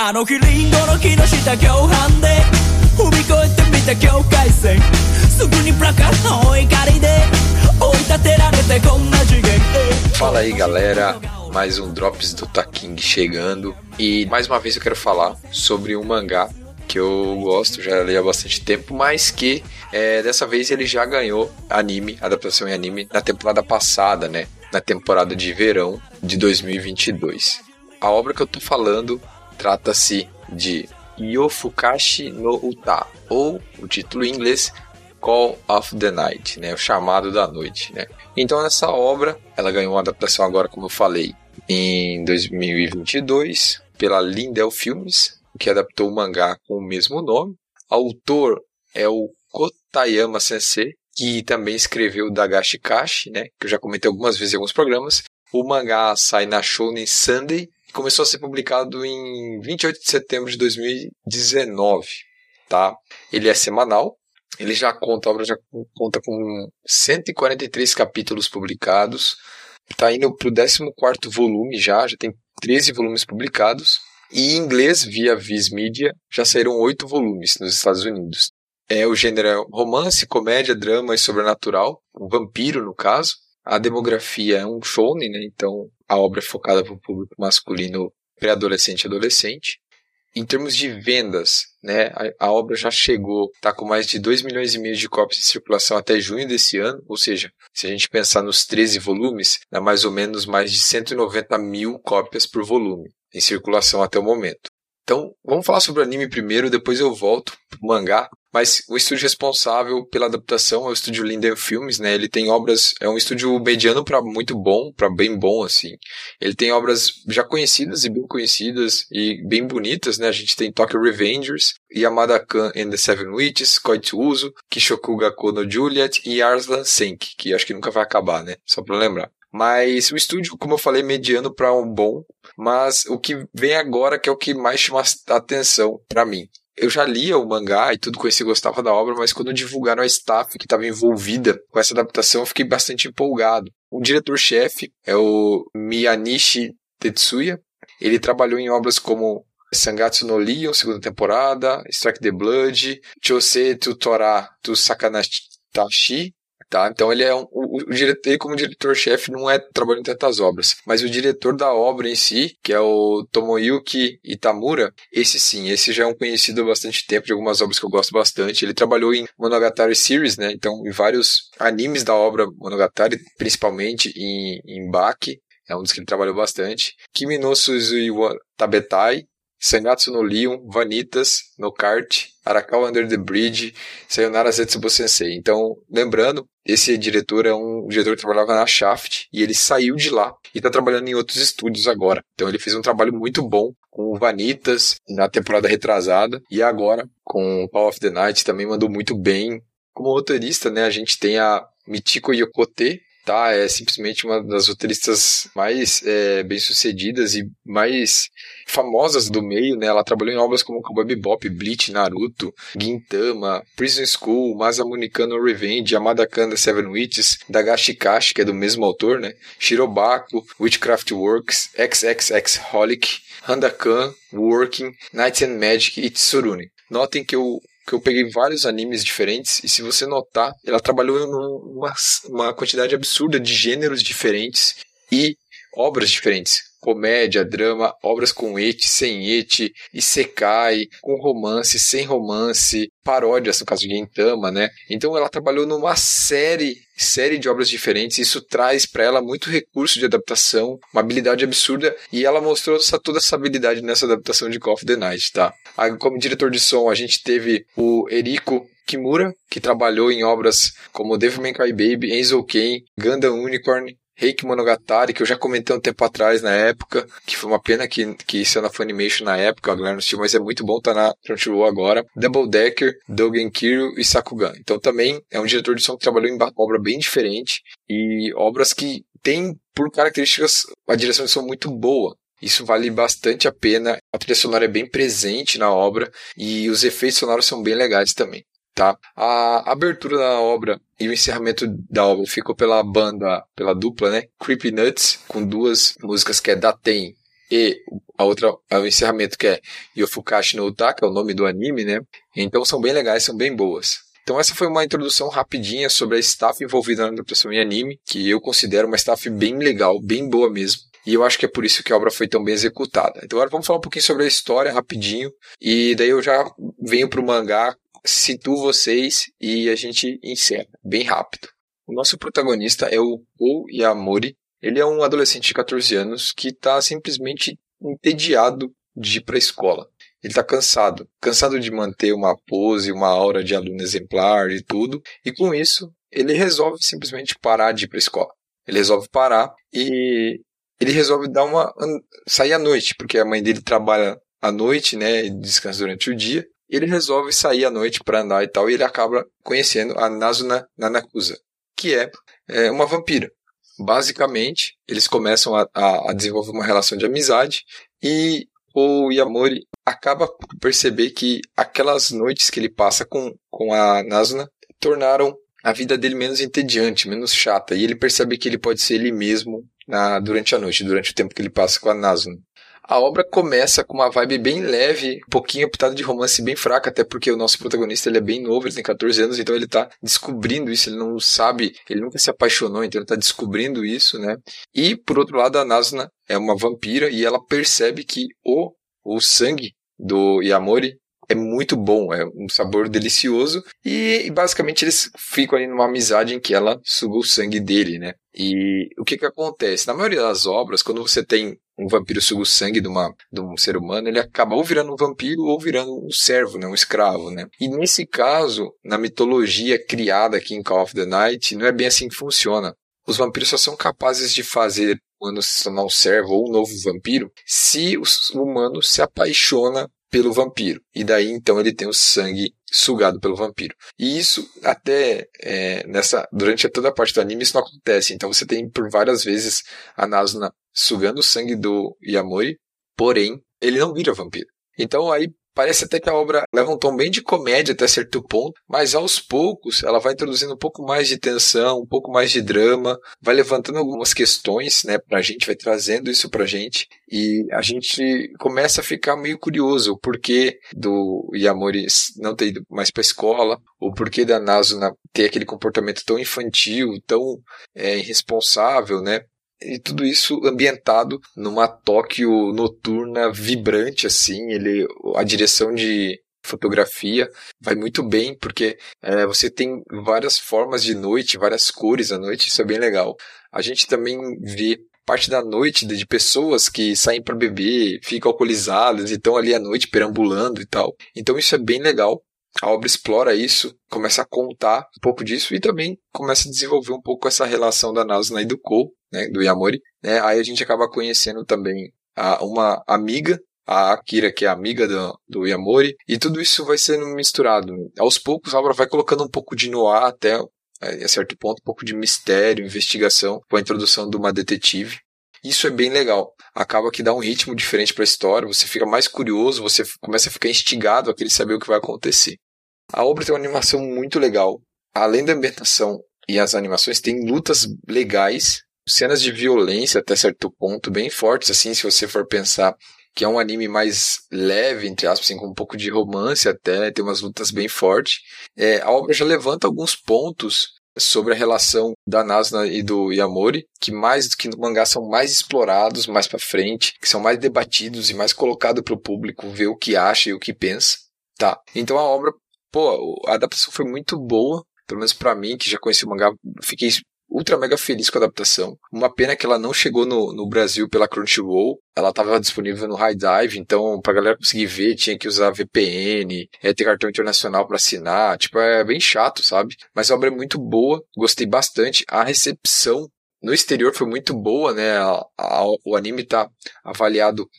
あの日リンゴの木の下共犯で踏み越えてみた境界線すぐにプラカーの怒りで追い立てられてこんな次元 Fala aí galera, mais um Drops do Taking chegando e mais uma vez eu quero falar sobre um mangá que eu gosto, já li há bastante tempo, mas que é, dessa vez ele já ganhou anime, adaptação em anime, na temporada passada, né? Na temporada de verão de 2022. A obra que eu tô falando trata-se de Yofukashi no Uta, ou o título em inglês Call of the Night, né, o chamado da noite, né. Então essa obra, ela ganhou uma adaptação agora, como eu falei, em 2022 pela Lindell Filmes, que adaptou o mangá com o mesmo nome. O autor é o Kotayama Sensei, que também escreveu Dagashi Kashi, né, que eu já comentei algumas vezes em alguns programas. O mangá sai na Shonen Sunday começou a ser publicado em 28 de setembro de 2019, tá? Ele é semanal, ele já conta, a obra já conta com 143 capítulos publicados. Está indo para o 14 volume já, já tem 13 volumes publicados. E em inglês, via Viz Media, já saíram oito volumes nos Estados Unidos. É, o gênero romance, comédia, drama e sobrenatural, um vampiro no caso. A demografia é um shonen, né? Então a obra é focada para o público masculino pré-adolescente e adolescente. Em termos de vendas, né, a, a obra já chegou, está com mais de 2 milhões e meio de cópias em circulação até junho desse ano, ou seja, se a gente pensar nos 13 volumes, dá mais ou menos mais de 190 mil cópias por volume em circulação até o momento. Então, vamos falar sobre o anime primeiro, depois eu volto pro mangá. Mas o estúdio responsável pela adaptação é o estúdio Linden Filmes, né? Ele tem obras, é um estúdio mediano para muito bom, para bem bom assim. Ele tem obras já conhecidas e bem conhecidas e bem bonitas, né? A gente tem Tokyo Revengers, Yamada Kan and the Seven Witches, Koitsuzo, Kishokuga Kono Juliet e Arslan Senki, que acho que nunca vai acabar, né? Só para lembrar. Mas o estúdio, como eu falei, mediano para um bom. Mas o que vem agora que é o que mais chama a atenção para mim. Eu já lia o mangá e tudo conheci, gostava da obra, mas quando divulgaram a staff que estava envolvida com essa adaptação, eu fiquei bastante empolgado. O diretor-chefe é o Miyanishi Tetsuya. Ele trabalhou em obras como Sangatsu no Leon, segunda temporada, Strike the Blood, Chose to Sakanatashi, Tá? Então ele é um, o, o diretor, ele como diretor-chefe não é trabalhando em tantas obras, mas o diretor da obra em si, que é o Tomoyuki Itamura, esse sim, esse já é um conhecido há bastante tempo de algumas obras que eu gosto bastante. Ele trabalhou em Monogatari Series, né? Então em vários animes da obra Monogatari, principalmente em, em Baki, é um dos que ele trabalhou bastante. Kimi Tabetai, Sangatsu no Leon, Vanitas, no Kart, Arakawa Under the Bridge, Sayonara Zetsubo Sensei. Então, lembrando, esse diretor é um diretor que trabalhava na Shaft e ele saiu de lá e está trabalhando em outros estúdios agora. Então ele fez um trabalho muito bom com o Vanitas na temporada retrasada e agora com Call of the Night também mandou muito bem. Como roteirista, né, a gente tem a Michiko Yokote, tá? É simplesmente uma das roteiristas mais é, bem-sucedidas e mais famosas do meio, né? Ela trabalhou em obras como Cowboy Bebop, Bleach, Naruto, Gintama, Prison School, Masamune no Revenge, Amada Kanda Seven Witches, Dagashi Kashi, que é do mesmo autor, né? Shirobako, Witchcraft Works, XXX Holic, Handakan, Working, Nights and Magic e Tsurune. Notem que eu que eu peguei vários animes diferentes e se você notar, ela trabalhou numa uma quantidade absurda de gêneros diferentes e obras diferentes comédia, drama, obras com et, sem et, isekai, com romance, sem romance, paródias, no caso de Gintama, né? Então ela trabalhou numa série série de obras diferentes, isso traz para ela muito recurso de adaptação, uma habilidade absurda, e ela mostrou essa, toda essa habilidade nessa adaptação de Call of the Night, tá? Como diretor de som, a gente teve o Eriko Kimura, que trabalhou em obras como Devil May Cry Baby, Enzo Ken, Gundam Unicorn, Reiki Monogatari, que eu já comentei um tempo atrás na época, que foi uma pena que, que isso na Funimation na época, a galera não assistiu, mas é muito bom, tá na Crunchyroll agora. Double Decker, Dogen Kiryu e Sakugan. Então também é um diretor de som que trabalhou em obra bem diferente e obras que têm por características a direção de som muito boa. Isso vale bastante a pena. A trilha sonora é bem presente na obra e os efeitos sonoros são bem legais também tá? A abertura da obra e o encerramento da obra ficou pela banda, pela dupla, né? Creepy Nuts, com duas músicas que é Daten e a outra é o encerramento que é Yofukashi no Uta, que é o nome do anime, né? Então são bem legais, são bem boas. Então essa foi uma introdução rapidinha sobre a staff envolvida na adaptação em anime, que eu considero uma staff bem legal, bem boa mesmo. E eu acho que é por isso que a obra foi tão bem executada. Então agora vamos falar um pouquinho sobre a história rapidinho. E daí eu já venho pro mangá, situo vocês e a gente encerra bem rápido. O nosso protagonista é o O Yamori. Ele é um adolescente de 14 anos que está simplesmente entediado de ir para a escola. Ele está cansado, cansado de manter uma pose, uma aura de aluno exemplar e tudo. E com isso, ele resolve simplesmente parar de ir para a escola. Ele resolve parar e ele resolve dar uma sair à noite, porque a mãe dele trabalha à noite, né, e descansa durante o dia. Ele resolve sair à noite para andar e tal, e ele acaba conhecendo a Nazuna Nanakusa, que é, é uma vampira. Basicamente, eles começam a, a, a, desenvolver uma relação de amizade e o Yamori acaba por perceber que aquelas noites que ele passa com, com a Nazuna tornaram a vida dele menos entediante, menos chata. E ele percebe que ele pode ser ele mesmo na, durante a noite, durante o tempo que ele passa com a Nazuna. A obra começa com uma vibe bem leve, um pouquinho optada de romance bem fraca, até porque o nosso protagonista ele é bem novo, ele tem 14 anos, então ele está descobrindo isso, ele não sabe, ele nunca se apaixonou, então ele está descobrindo isso, né? E, por outro lado, a Nazuna é uma vampira e ela percebe que o, o sangue do Yamori é muito bom, é um sabor delicioso e, basicamente eles ficam ali numa amizade em que ela suga o sangue dele, né? E o que que acontece? Na maioria das obras, quando você tem um vampiro suga o sangue de, uma, de um ser humano, ele acaba ou virando um vampiro ou virando um servo, né? um escravo. Né? E nesse caso, na mitologia criada aqui em Call of the Night, não é bem assim que funciona. Os vampiros só são capazes de fazer o humano se tornar um servo ou um novo vampiro se o humano se apaixona pelo vampiro. E daí então ele tem o sangue sugado pelo vampiro. E isso até é, nessa durante toda a parte do anime isso não acontece. Então você tem por várias vezes a Nazuna sugando o sangue do Yamori, porém ele não vira vampiro. Então aí Parece até que a obra leva um tom bem de comédia até certo ponto, mas aos poucos ela vai introduzindo um pouco mais de tensão, um pouco mais de drama, vai levantando algumas questões, né, pra gente, vai trazendo isso pra gente, e a gente começa a ficar meio curioso o porquê do Yamori não ter ido mais pra escola, o porquê da Nazuna ter aquele comportamento tão infantil, tão é, irresponsável, né? E tudo isso ambientado numa Tóquio noturna vibrante assim. Ele a direção de fotografia vai muito bem porque é, você tem várias formas de noite várias cores à noite. Isso é bem legal. A gente também vê parte da noite de pessoas que saem para beber ficam alcoolizadas e estão ali à noite perambulando e tal. Então isso é bem legal a obra explora isso, começa a contar um pouco disso e também começa a desenvolver um pouco essa relação da Nasuna e do Kou, né, do Yamori. Né? Aí a gente acaba conhecendo também a, uma amiga, a Akira, que é amiga do, do Yamori, e tudo isso vai sendo misturado. Aos poucos a obra vai colocando um pouco de noir até a certo ponto, um pouco de mistério, investigação, com a introdução de uma detetive. Isso é bem legal. Acaba que dá um ritmo diferente para a história, você fica mais curioso, você começa a ficar instigado a querer saber o que vai acontecer. A obra tem uma animação muito legal. Além da ambientação e as animações, tem lutas legais, cenas de violência até certo ponto bem fortes, assim, se você for pensar que é um anime mais leve, entre aspas, assim, com um pouco de romance até, tem umas lutas bem fortes. É, a obra já levanta alguns pontos sobre a relação da Nasuna e do Yamori, que mais do que no mangá são mais explorados mais para frente, que são mais debatidos e mais colocados para o público ver o que acha e o que pensa, tá? Então a obra, pô, a adaptação foi muito boa, pelo menos para mim que já conheci o mangá, fiquei ultra mega feliz com a adaptação. Uma pena que ela não chegou no, no Brasil pela Crunchyroll. Ela estava disponível no High Dive, então pra galera conseguir ver tinha que usar VPN, é, ter cartão internacional para assinar. Tipo, é bem chato, sabe? Mas a obra é muito boa, gostei bastante. A recepção no exterior foi muito boa, né? A, a, o anime tá avaliado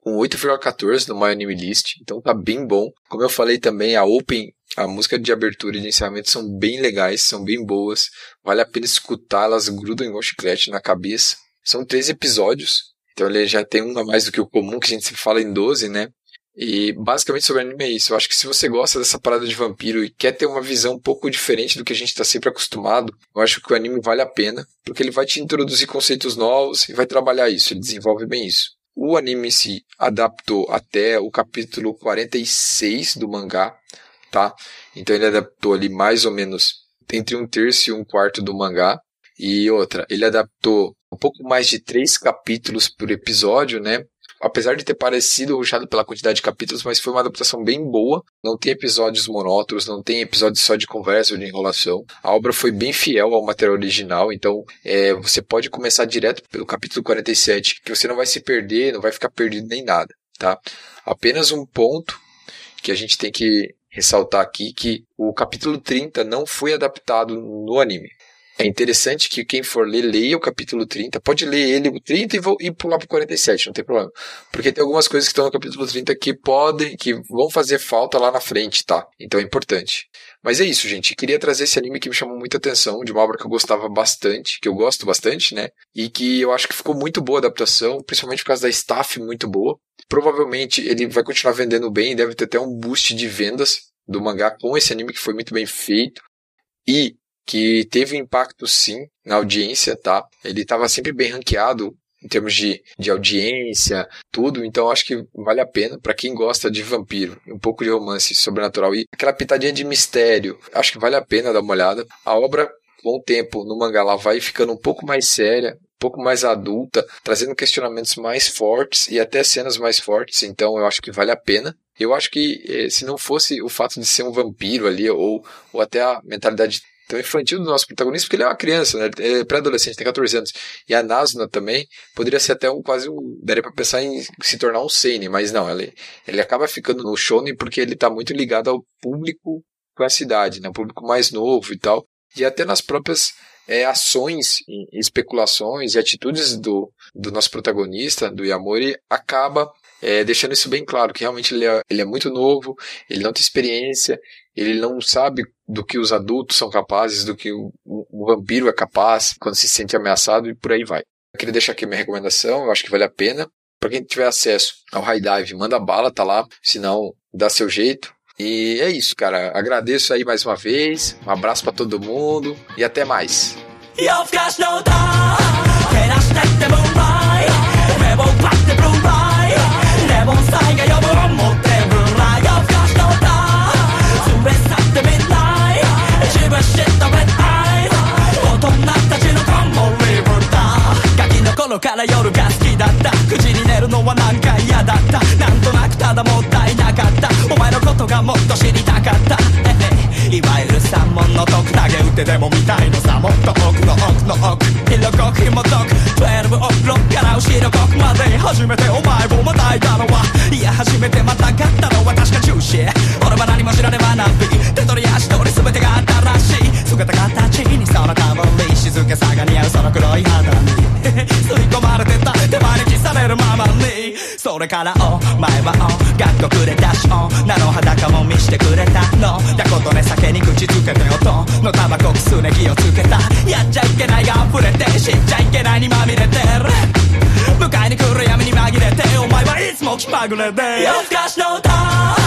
com 8,14 no My Anime List, então tá bem bom. Como eu falei também, a Open, a música de abertura e de encerramento são bem legais, são bem boas. Vale a pena escutar, elas grudam igual chiclete na cabeça. São três episódios, então ele já tem um a mais do que o comum, que a gente sempre fala em 12, né? E basicamente sobre anime é isso. Eu acho que se você gosta dessa parada de vampiro e quer ter uma visão um pouco diferente do que a gente está sempre acostumado, eu acho que o anime vale a pena, porque ele vai te introduzir conceitos novos e vai trabalhar isso, ele desenvolve bem isso. O anime se adaptou até o capítulo 46 do mangá, tá? Então ele adaptou ali mais ou menos entre um terço e um quarto do mangá. E outra, ele adaptou um pouco mais de três capítulos por episódio, né? Apesar de ter parecido ruxado pela quantidade de capítulos, mas foi uma adaptação bem boa. Não tem episódios monótonos, não tem episódios só de conversa ou de enrolação. A obra foi bem fiel ao material original, então é, você pode começar direto pelo capítulo 47, que você não vai se perder, não vai ficar perdido nem nada, tá? Apenas um ponto que a gente tem que ressaltar aqui que o capítulo 30 não foi adaptado no anime. É interessante que quem for ler, leia o capítulo 30. Pode ler ele, o 30, e, vou, e pular para o 47, não tem problema. Porque tem algumas coisas que estão no capítulo 30 que podem, que vão fazer falta lá na frente, tá? Então é importante. Mas é isso, gente. Queria trazer esse anime que me chamou muita atenção, de uma obra que eu gostava bastante, que eu gosto bastante, né? E que eu acho que ficou muito boa a adaptação, principalmente por causa da staff muito boa. Provavelmente ele vai continuar vendendo bem, deve ter até um boost de vendas do mangá com esse anime que foi muito bem feito. E que teve impacto sim na audiência, tá? Ele estava sempre bem ranqueado em termos de, de audiência, tudo, então acho que vale a pena para quem gosta de vampiro, um pouco de romance sobrenatural e aquela pitadinha de mistério, acho que vale a pena dar uma olhada. A obra, com o tempo, no mangá, ela vai ficando um pouco mais séria, um pouco mais adulta, trazendo questionamentos mais fortes e até cenas mais fortes, então eu acho que vale a pena. Eu acho que eh, se não fosse o fato de ser um vampiro ali, ou, ou até a mentalidade tão infantil do nosso protagonista, porque ele é uma criança, né? Ele é pré-adolescente, tem 14 anos. E a Nasuna também poderia ser até um quase um. Daria pra pensar em se tornar um Seine, mas não, ele, ele acaba ficando no Shonen porque ele tá muito ligado ao público com a cidade, né? O público mais novo e tal. E até nas próprias é, ações, especulações e atitudes do, do nosso protagonista, do Yamori, acaba é, deixando isso bem claro, que realmente ele é, ele é muito novo, ele não tem experiência, ele não sabe do que os adultos são capazes, do que o, o, vampiro é capaz quando se sente ameaçado e por aí vai. Eu queria deixar aqui minha recomendação, eu acho que vale a pena. Para quem tiver acesso ao High Dive, manda bala, tá lá, se não, dá seu jeito. E é isso, cara. Agradeço aí mais uma vez. Um abraço para todo mundo e até mais. から夜が好きだった。9時に寝るのはなんか嫌だった。なんとなくただもったいなかった。お前のことがもっと知りたかった。いわゆる三文の徳投げ打ってでも見たいのさ。もっと奥の奥の奥。色濃く紐解く。12オクロッから後ろ国まで。初めてお前をまたいた Paglę, ja w każdą tak